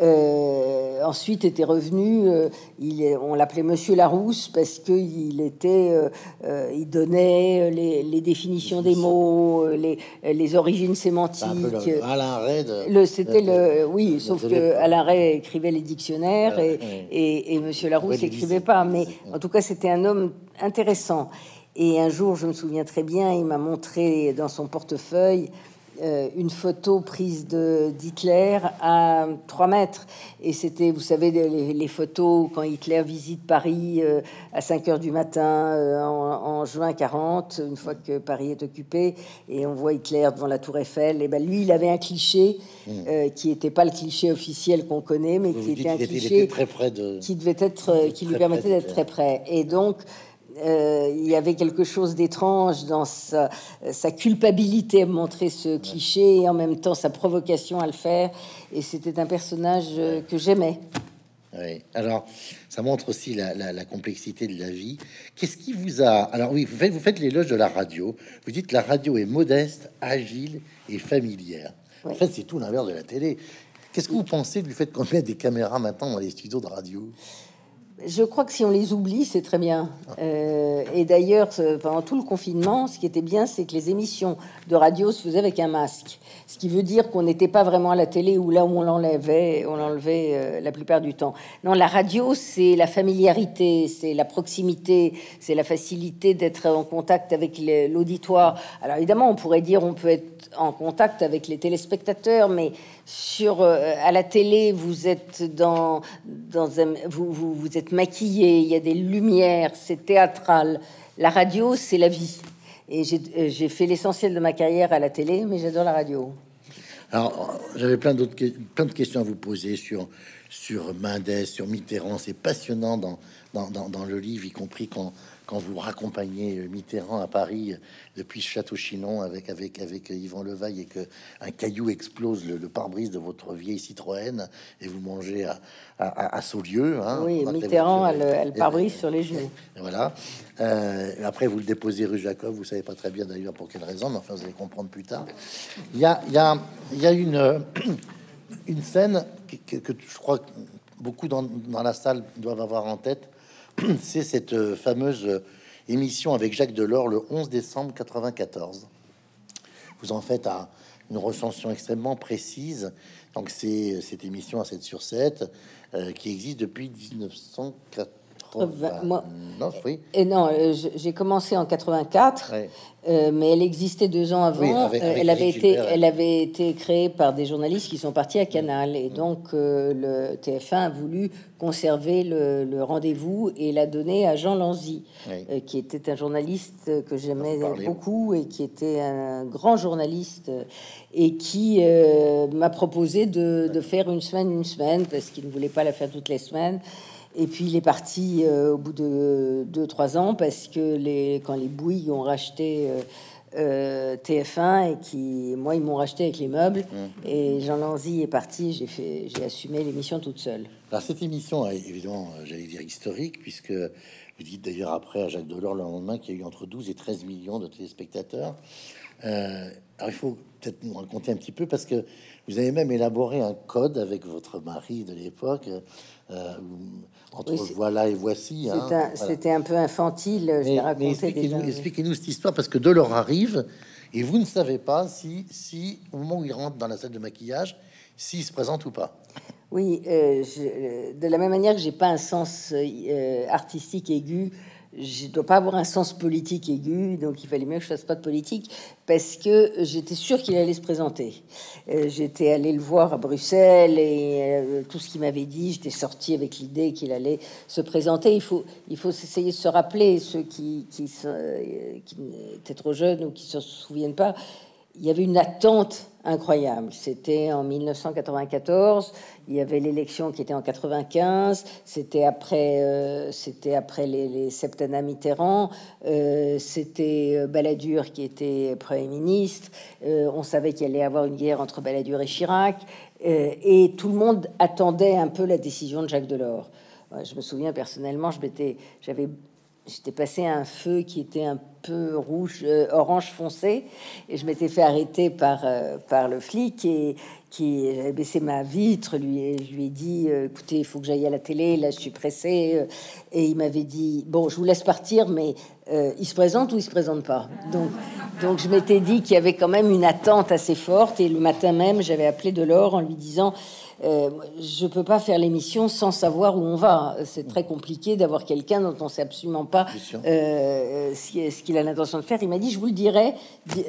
euh, ensuite était revenu, euh, il on l'appelait Monsieur Larousse parce que il était, euh, il donnait les, définitions des mots, les, les origines sémantiques. Alain Ray. Le, c'était le, oui, sauf que Alain Ray écrivait les dictionnaires et, et, et, Monsieur Larousse n'écrivait pas. Mais en tout cas, c'était un homme intéressant. Et un jour, je me souviens très bien, il m'a montré dans son portefeuille euh, une photo prise de d'Hitler à 3 mètres. Et c'était, vous savez, les, photos quand Hitler visite Paris euh, à 5 heures du matin euh, en, juin 40, une fois que Paris est occupé, et on voit Hitler devant la Tour Eiffel. Et ben lui, il avait un cliché mmh. qui n'était pas le cliché officiel qu'on connaît, mais qui était un cliché très près de... qui devait être, qui lui permettait d'être très près. Et donc, euh, il y avait quelque chose d'étrange dans sa, culpabilité à montrer ce cliché et en même temps sa provocation à le faire. Et c'était un personnage euh, que j'aimais. Oui. Alors, ça montre aussi la, complexité de la vie. Qu'est-ce qui vous a... Alors oui, vous faites, vous faites l'éloge de la radio. Vous dites que la radio est modeste, agile et familière. En fait, c'est tout l'inverse de la télé. Qu'est-ce que vous pensez du fait qu'on met des caméras maintenant dans les studios de radio? Je crois que si on les oublie, c'est très bien. Euh, et d'ailleurs, pendant tout le confinement, ce qui était bien, c'est que les émissions de radio se faisaient avec un masque. Ce qui veut dire qu'on n'était pas vraiment à la télé ou là où on l'enlevait, on l'enlevait euh, la plupart du temps. Non, la radio, c'est la familiarité, c'est la proximité, c'est la facilité d'être en contact avec l'auditoire. Alors évidemment, on pourrait dire on peut être en contact avec les téléspectateurs, mais sur euh, à la télé, vous êtes dans dans un, vous, vous, vous êtes maquillé, il y a des lumières, c'est théâtral. La radio, c'est la vie. Et euh, j'ai fait l'essentiel de ma carrière à la télé, mais j'adore la radio. Alors, j'avais plein d'autres plein de questions à vous poser sur sur Mendes, sur Mitterrand. C'est passionnant dans, dans, dans, le livre, y compris quand quand vous raccompagnez Mitterrand à Paris depuis Château-Chinon avec, avec, avec Yvan Levaille et que un caillou explose le, pare-brise de votre vieille Citroën et vous mangez à, à, à Saulieu. Hein, oui, Mitterrand a le, pare-brise sur les genoux. Voilà. Euh, après, vous le déposez rue Jacob. Vous savez pas très bien d'ailleurs pour quelle raison, mais enfin, vous allez comprendre plus tard. Il y a, il y a, il y a une, une scène que, que, que je crois que beaucoup dans, dans la salle doivent avoir en tête c'est cette euh, fameuse euh, émission avec Jacques Delors le 11 décembre 94. Vous en faites une recension extrêmement précise. Donc c'est euh, cette émission à 7 sur 7 qui existe depuis 1980. Moi, oui. Et non, euh, j'ai commencé en 84. Euh, mais elle existait deux ans avant. Euh, elle, avait été, elle avait été créée par des journalistes qui sont partis à Canal. Et donc, le TF1 a voulu conserver le, rendez-vous et l'a donné à Jean Lanzy, qui était un journaliste que j'aimais beaucoup et qui était un grand journaliste et qui m'a proposé de, de, faire une semaine, une semaine, parce qu'il ne voulait pas la faire toutes les semaines. Et puis il est parti euh, au bout de 2-3 ans parce que les, quand les Bouygues ont racheté euh, euh, TF1 et qui, moi, ils m'ont racheté avec les meubles. Mmh. Et Jean Lanzy est parti, j'ai fait, j'ai assumé l'émission toute seule. Alors cette émission est évidemment, j'allais dire historique, puisque vous dites d'ailleurs après à Jacques Delors le lendemain qu'il y a eu entre 12 et 13 millions de téléspectateurs. alors il faut peut-être nous raconter un petit peu parce que vous avez même élaboré un code avec votre mari de l'époque euh, entre voilà et voici. Hein, c'était un, peu infantile. Expliquez-nous cette histoire parce que Delors arrive et vous ne savez pas si, si au moment où il rentre dans la salle de maquillage, s'il se présente ou pas. Oui, euh, de la même manière que j'ai pas un sens euh, artistique aigu je dois pas avoir un sens politique aigu, donc il fallait mieux que je fasse pas de politique parce que j'étais sûr qu'il allait se présenter. Euh, j'étais allé le voir à Bruxelles et euh, tout ce qu'il m'avait dit, j'étais sorti avec l'idée qu'il allait se présenter. Il faut, il faut essayer de se rappeler ceux qui, qui, euh, étaient trop jeunes ou qui se souviennent pas il y avait une attente incroyable. C'était en 1994, il y avait l'élection qui était en 95, c'était après, euh, c'était après les, les septennats Mitterrand, euh, c'était euh, Balladur qui était Premier ministre, on savait qu'il allait y avoir une guerre entre Balladur et Chirac, et tout le monde attendait un peu la décision de Jacques Delors. Je me souviens personnellement, j'avais j'étais passé un feu qui était un peu rouge, euh, orange foncé, et je m'étais fait arrêter par, euh, par le flic et qui avait baissé ma vitre, lui, je lui ai dit euh, écoutez, il faut que j'aille à la télé, là je suis pressé, et il m'avait dit bon, je vous laisse partir, mais il se présente ou il se présente pas? Donc, donc je m'étais dit qu'il y avait quand même une attente assez forte, et le matin même, j'avais appelé Delors en lui disant euh, je peux pas faire l'émission sans savoir où on va. C'est très compliqué d'avoir quelqu'un dont on sait absolument pas euh, ce qu'il a l'intention de faire. Il m'a dit, je vous le dirai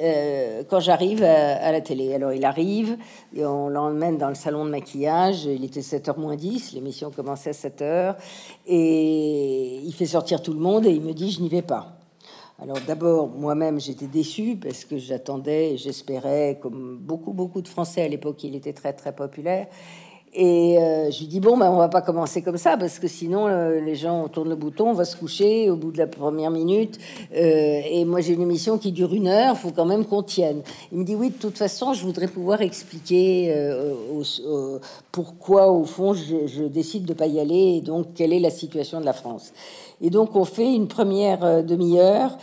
euh, quand j'arrive à, la télé. Alors il arrive, et on l'emmène dans le salon de maquillage. Il était 7h moins 10, l'émission commençait à 7h. Et il fait sortir tout le monde et il me dit, je n'y vais pas. Alors d'abord, moi-même, j'étais déçu parce que j'attendais, j'espérais, comme beaucoup, beaucoup de Français à l'époque, il était très, très populaire. Et euh, je lui dis bon, ben on va pas commencer comme ça parce que sinon euh, les gens tournent le bouton, on va se coucher au bout de la première minute. Euh, et moi j'ai une émission qui dure une heure, faut quand même qu'on tienne. Il me dit oui, de toute façon, je voudrais pouvoir expliquer pourquoi au fond je, décide de pas y aller et donc quelle est la situation de la France. Et donc on fait une première demi-heure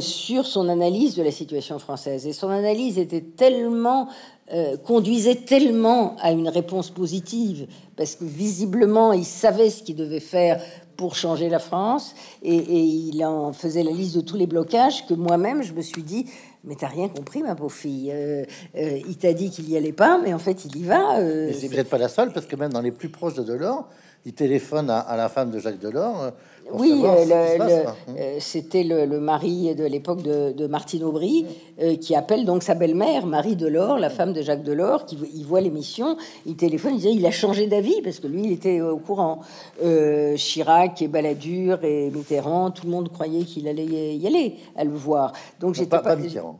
sur son analyse de la situation française. Et son analyse était tellement euh, conduisait tellement à une réponse positive, parce que visiblement, il savait ce qu'il devait faire pour changer la France, et, il en faisait la liste de tous les blocages, que moi-même, je me suis dit, mais t'as rien compris, ma pauvre fille. Euh, euh, il t'a dit qu'il y allait pas, mais en fait, il y va. Euh, mais vous n'êtes pas la seule, parce que même dans les plus proches de Delors, il téléphone à la femme de Jacques Delors oui, euh, euh, c'était le, mari de l'époque de, Martine Aubry euh, qui appelle donc sa belle-mère, Marie Delors, la femme de Jacques Delors, qui il voit l'émission, il téléphone, il dit il a changé d'avis parce que lui il était au courant. Chirac et Balladur et Mitterrand, tout le monde croyait qu'il allait y aller à le voir. Donc j'étais pas, Mitterrand.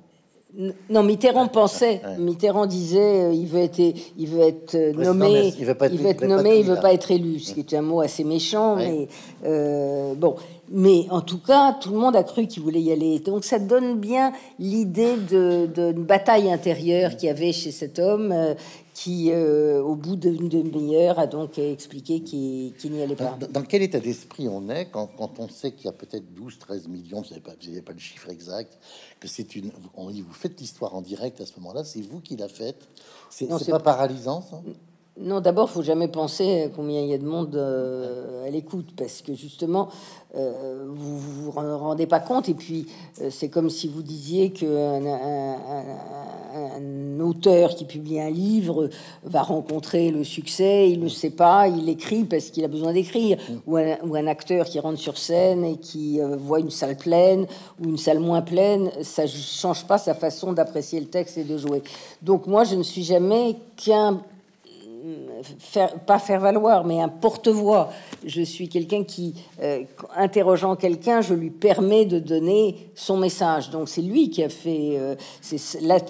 Non, Mitterrand pensait. Mitterrand disait, il veut être, il veut être nommé, il veut, pas être, il veut être nommé, il veut pas être élu, ce qui est un mot assez méchant, mais euh, bon. Mais en tout cas, tout le monde a cru qu'il voulait y aller. Donc ça donne bien l'idée d'une de, bataille intérieure qu'il y avait chez cet homme, euh, qui, euh, au bout d'une demi-heure, a donc expliqué qu'il n'y allait pas. Dans, quel état d'esprit on est quand, on sait qu'il y a peut-être 12, 13 millions, vous n'avez pas, pas, le chiffre exact, que c'est une... On dit, vous faites l'histoire en direct à ce moment-là, c'est vous qui la faites C'est pas paralysant, ça? Non, d'abord, faut jamais penser combien il y a de monde euh, à l'écoute, parce que justement, euh, vous vous rendez pas compte. Et puis, euh, c'est comme si vous disiez qu'un un, auteur qui publie un livre va rencontrer le succès. Il ne sait pas, il écrit parce qu'il a besoin d'écrire. Ou, ou, un acteur qui rentre sur scène et qui voit une salle pleine ou une salle moins pleine, ça change pas sa façon d'apprécier le texte et de jouer. Donc moi, je ne suis jamais qu'un faire, pas faire valoir, mais un porte-voix. Je suis quelqu'un qui, euh, interrogeant quelqu'un, je lui permets de donner son message. Donc c'est lui qui a fait euh,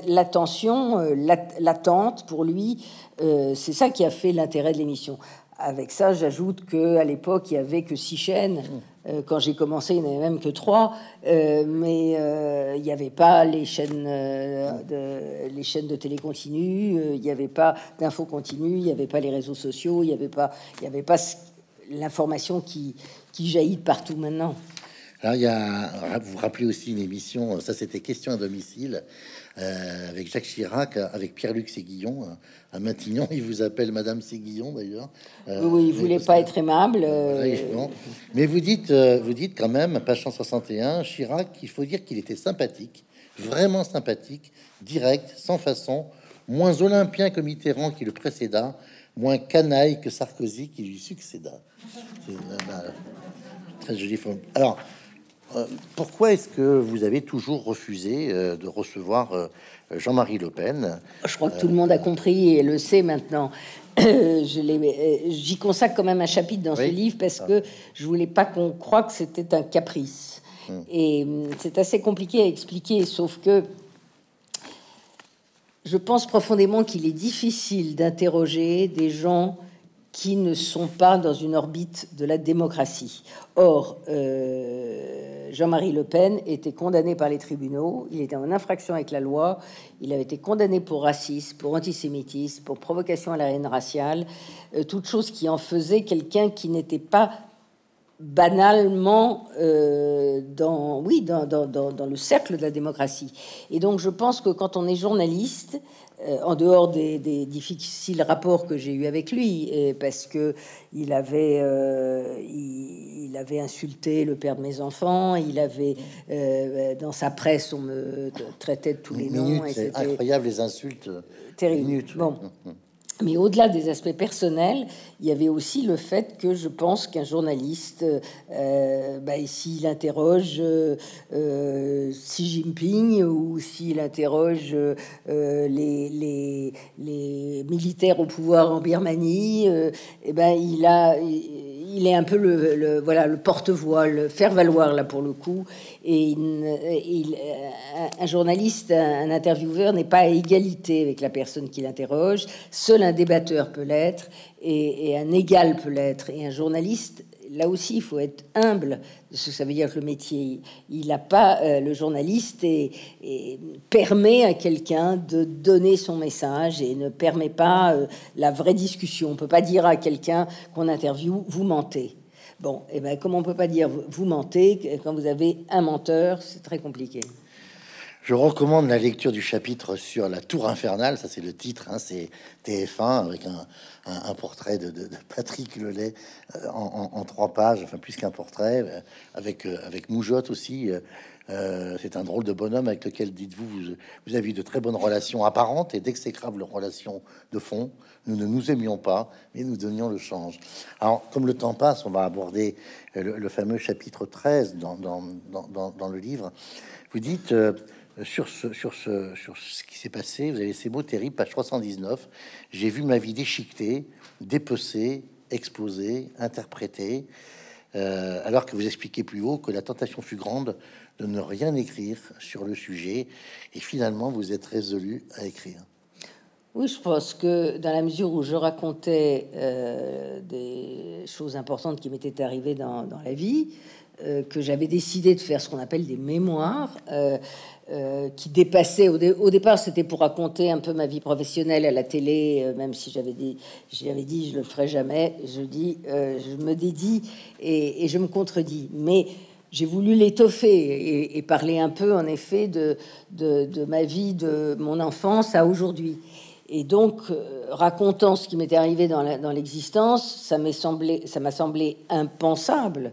l'attention, euh, l'attente pour lui. c'est ça qui a fait l'intérêt de l'émission. Avec ça, j'ajoute que à l'époque, il y avait que six chaînes. Euh, quand j'ai commencé, il n'y en avait même que trois, euh, mais euh, il n'y avait pas les chaînes, de, les chaînes de télé continue, il n'y avait pas d'info continue, il n'y avait pas les réseaux sociaux, il n'y avait pas, il y avait pas l'information qui, qui jaillit partout maintenant. Alors, il y a, vous vous rappelez aussi une émission, ça c'était Question à domicile, euh, avec Jacques Chirac, avec Pierre-Luc Séguillon à Matignon. Il vous appelle Madame Séguillon d'ailleurs. Euh, oui, il voulait pas être aimable. Euh, mais vous dites, vous dites quand même, page 161, Chirac, il faut dire qu'il était sympathique, vraiment sympathique, direct, sans façon, moins olympien que Mitterrand qui le précéda, moins canaille que Sarkozy qui lui succéda. Très joli. Alors, euh, pourquoi est-ce que vous avez toujours refusé euh, de recevoir euh, Jean-Marie Le Pen? Je crois que tout le monde a compris et le sait maintenant. J'y consacre quand même un chapitre dans ce livre parce ah. que je voulais pas qu'on croie que c'était un caprice. Hmm. Et hum, c'est assez compliqué à expliquer, sauf que je pense profondément qu'il est difficile d'interroger des gens qui ne sont pas dans une orbite de la démocratie. Or, euh, Jean-Marie Le Pen était condamné par les tribunaux, il était en infraction avec la loi, il avait été condamné pour racisme, pour antisémitisme, pour provocation à la haine raciale, euh, toute chose qui en faisait quelqu'un qui n'était pas banalement euh, dans, oui, dans, le cercle de la démocratie. Et donc je pense que quand on est journaliste, euh, en dehors des, difficiles rapports que j'ai eu avec lui, et parce que il avait, euh, il, avait insulté le père de mes enfants, il avait euh, dans sa presse, on me traitait de tous les noms. C'est incroyable les insultes. Terrible. Bon. Mais au-delà des aspects personnels, il y avait aussi le fait que je pense qu'un journaliste, euh, bah, s'il interroge euh, Xi Jinping ou s'il interroge euh, les, militaires au pouvoir en Birmanie, eh ben, il a il est un peu le, voilà le porte-voix, le faire valoir là pour le coup. Et il, un journaliste, un intervieweur n'est pas à égalité avec la personne qui l'interroge. Seul un débatteur peut l'être et, et un égal peut l'être. Et un journaliste là aussi, il faut être humble ça veut dire que le métier. Il n'a pas euh, le journaliste et, permet à quelqu'un de donner son message et ne permet pas euh, la vraie discussion. On peut pas dire à quelqu'un qu'on interviewe vous mentez. Bon, et eh ben comme on peut pas dire vous mentez quand vous avez un menteur, c'est très compliqué. Je recommande la lecture du chapitre sur la tour infernale, ça c'est le titre, hein, c'est TF1 avec un, portrait de, Patrick Lelay euh, en, trois pages, enfin plus qu'un portrait, euh, avec, euh, avec Moujotte aussi. c'est un drôle de bonhomme avec lequel, dites-vous, vous, avez eu de très bonnes relations apparentes et d'exécrables relations de fond. Nous ne nous aimions pas, mais nous donnions le change. Alors, comme le temps passe, on va aborder le, fameux chapitre 13 dans, dans, dans, dans, le livre. Vous dites sur ce, sur ce, sur ce qui s'est passé, vous avez ces mots terribles, page 319. J'ai vu ma vie déchiquetée, dépecée, exposée, interprétée, euh, alors que vous expliquez plus haut que la tentation fut grande de ne rien écrire sur le sujet, et finalement vous êtes résolu à écrire. Oui, je pense que dans la mesure où je racontais euh, des choses importantes qui m'étaient arrivées dans, la vie, que j'avais décidé de faire ce qu'on appelle des mémoires, euh, qui dépassait au, départ c'était pour raconter un peu ma vie professionnelle à la télé euh, même si j'avais dit j'avais dit je le ferai jamais. Je dis euh, je me dédie et, je me contredis. Mais j'ai voulu l'étoffer et, parler un peu en effet de, ma vie de mon enfance à aujourd'hui. Et donc, racontant ce qui m'était arrivé dans l'existence, ça m'a semblé impensable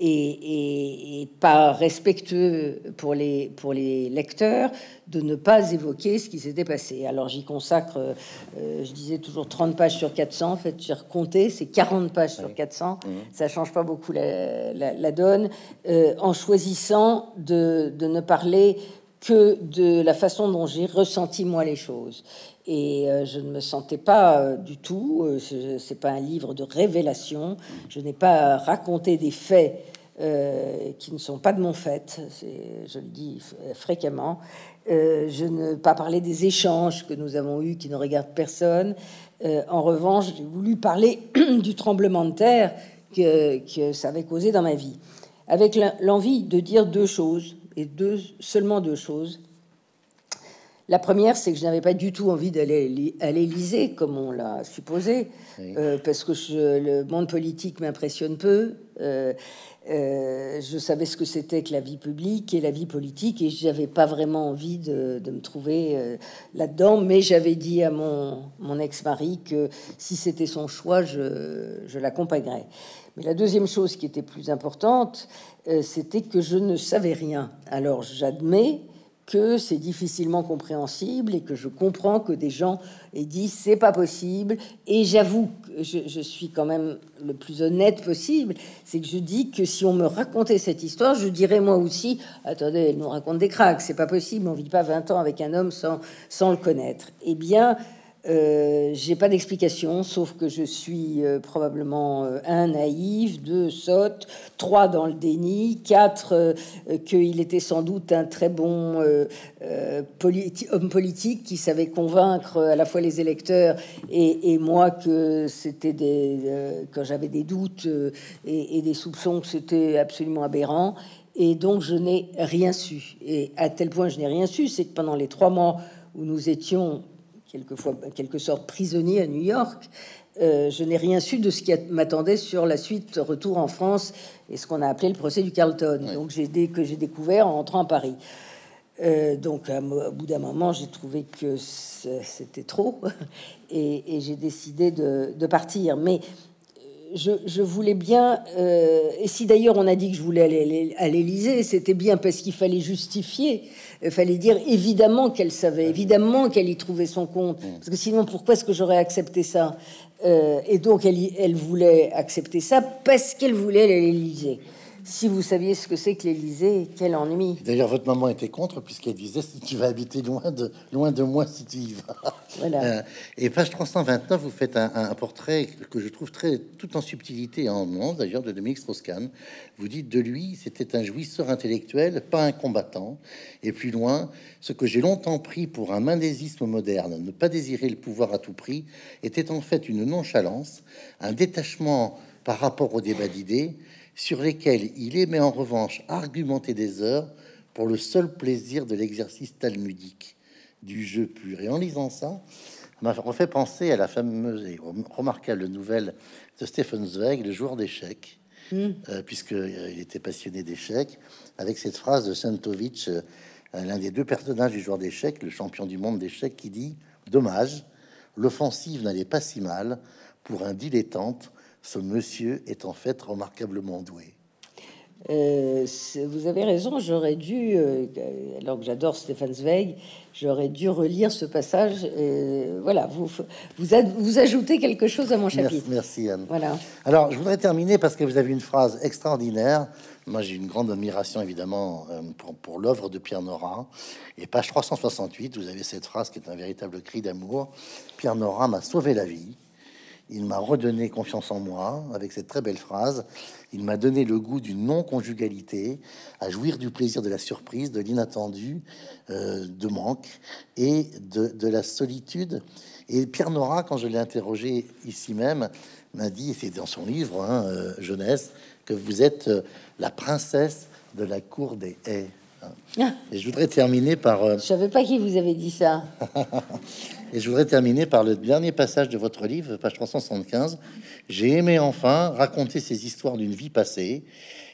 et, pas respectueux pour les, pour les lecteurs de ne pas évoquer ce qui s'était passé. Alors j'y consacre, euh, je disais toujours 30 pages sur 400, en fait j'ai recompté, c'est 40 pages sur 400, mmh. ça change pas beaucoup la, la, donne, euh, en choisissant de, de, ne parler que de la façon dont j'ai ressenti moi les choses. Et euh, je ne me sentais pas du tout, c'est pas un livre de révélation, je n'ai pas raconté des faits euh, qui ne sont pas de mon fait, je le dis fréquemment. Euh, je ne pas parler des échanges que nous avons eus qui ne regardent personne. Euh, en revanche, j'ai voulu parler du tremblement de terre que, que, ça avait causé dans ma vie, avec l'envie de dire deux choses, et deux, seulement deux choses. La première, c'est que je n'avais pas du tout envie d'aller à l'Élysée, comme on l'a supposé, parce que le monde politique m'impressionne peu. Euh, je savais ce que c'était que la vie publique et la vie politique, et j'avais pas vraiment envie de, me trouver euh, là-dedans. Mais j'avais dit à mon, mon ex-mari que si c'était son choix, je, je l'accompagnerais. La deuxième chose qui était plus importante, euh, c'était que je ne savais rien. Alors j'admets que c'est difficilement compréhensible et que je comprends que des gens aient dit c'est pas possible. Et j'avoue que je, suis quand même le plus honnête possible, c'est que je dis que si on me racontait cette histoire, je dirais moi aussi attendez, elle nous raconte des cracks, c'est pas possible, on vit pas 20 ans avec un homme sans, sans le connaître. Eh bien, euh, j'ai pas d'explication, sauf que je suis euh, probablement euh, un naïf, deux sotte, trois dans le déni, quatre qu'il était sans doute un très bon homme politique qui savait convaincre à la fois les électeurs et, moi que c'était des quand j'avais des doutes et, et des soupçons que c'était absolument aberrant. Et donc je n'ai rien su. Et à tel point je n'ai rien su, c'est que pendant les trois mois où nous étions quelquefois, en quelque sorte, prisonnier à New York. Euh, je n'ai rien su de ce qui m'attendait sur la suite retour en France et ce qu'on a appelé le procès du Carlton. Donc j'ai que j'ai découvert en rentrant à Paris. Euh, donc au bout d'un moment, j'ai trouvé que c'était trop et, j'ai décidé de, de, partir. Mais je, voulais bien, euh, et si d'ailleurs on a dit que je voulais aller à l'Élysée, c'était bien parce qu'il fallait justifier, il fallait dire évidemment qu'elle savait, évidemment qu'elle y trouvait son compte, mm. parce que sinon pourquoi est-ce que j'aurais accepté ça euh, Et donc elle, elle voulait accepter ça parce qu'elle voulait aller à l'Élysée. Si vous saviez ce que c'est que l'Élysée, quel ennui. D'ailleurs, votre maman était contre, puisqu'elle disait si tu vas habiter loin de, loin de moi si tu y vas. Voilà. Euh, et page 329, vous faites un, portrait que je trouve très tout en subtilité en nuance, d'ailleurs, de Dominique Strauss-Kahn. Vous dites de lui, c'était un jouisseur intellectuel, pas un combattant. Et plus loin, ce que j'ai longtemps pris pour un mendésisme moderne, ne pas désirer le pouvoir à tout prix, était en fait une nonchalance, un détachement par rapport au débat d'idées sur lesquels il aimait en revanche argumenter des heures pour le seul plaisir de l'exercice talmudique du jeu pur. Et en lisant ça, m'a refait penser à la fameuse et remarquable nouvelle de Stephen Zweig, le joueur d'échecs, mm. euh, puisqu'il euh, était passionné d'échecs, avec cette phrase de Santovich, euh, l'un des deux personnages du joueur d'échecs, le champion du monde d'échecs, qui dit Dommage, l'offensive n'allait pas si mal pour un dilettante ce monsieur est en fait remarquablement doué. Euh, vous avez raison, j'aurais dû, euh, alors que j'adore Stéphane Zweig, j'aurais dû relire ce passage. voilà, vous, vous, vous, ajoutez quelque chose à mon chapitre. Merci, Anne. Voilà. Alors, je voudrais terminer parce que vous avez une phrase extraordinaire. Moi, j'ai une grande admiration, évidemment, euh, pour, pour l'œuvre de Pierre Nora. Et page 368, vous avez cette phrase qui est un véritable cri d'amour. Pierre Nora m'a sauvé la vie. Il m'a redonné confiance en moi avec cette très belle phrase. Il m'a donné le goût d'une non-conjugalité, à jouir du plaisir de la surprise, de l'inattendu, euh, de manque et de, la solitude. Et Pierre Nora, quand je l'ai interrogé ici même, m'a dit, et c'est dans son livre, hein, euh, Jeunesse, que vous êtes euh, la princesse de la cour des haies. Et je voudrais terminer par. Je savais pas qui vous avait dit ça. Et je voudrais terminer par le dernier passage de votre livre, page 375. J'ai aimé enfin raconter ces histoires d'une vie passée,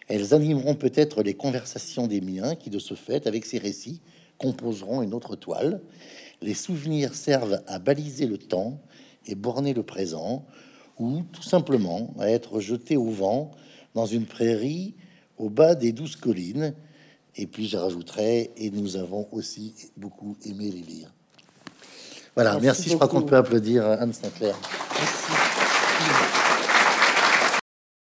Elles animeront peut-être les conversations des miens qui, de ce fait, avec ces récits, composeront une autre toile. Les souvenirs servent à baliser le temps et borner le présent, ou tout simplement à être jetés au vent dans une prairie au bas des douze collines. Et puis je rajouterai, et nous avons aussi beaucoup aimé les lire. Voilà, merci, je crois qu'on peut applaudir Anne Sinclair. Merci.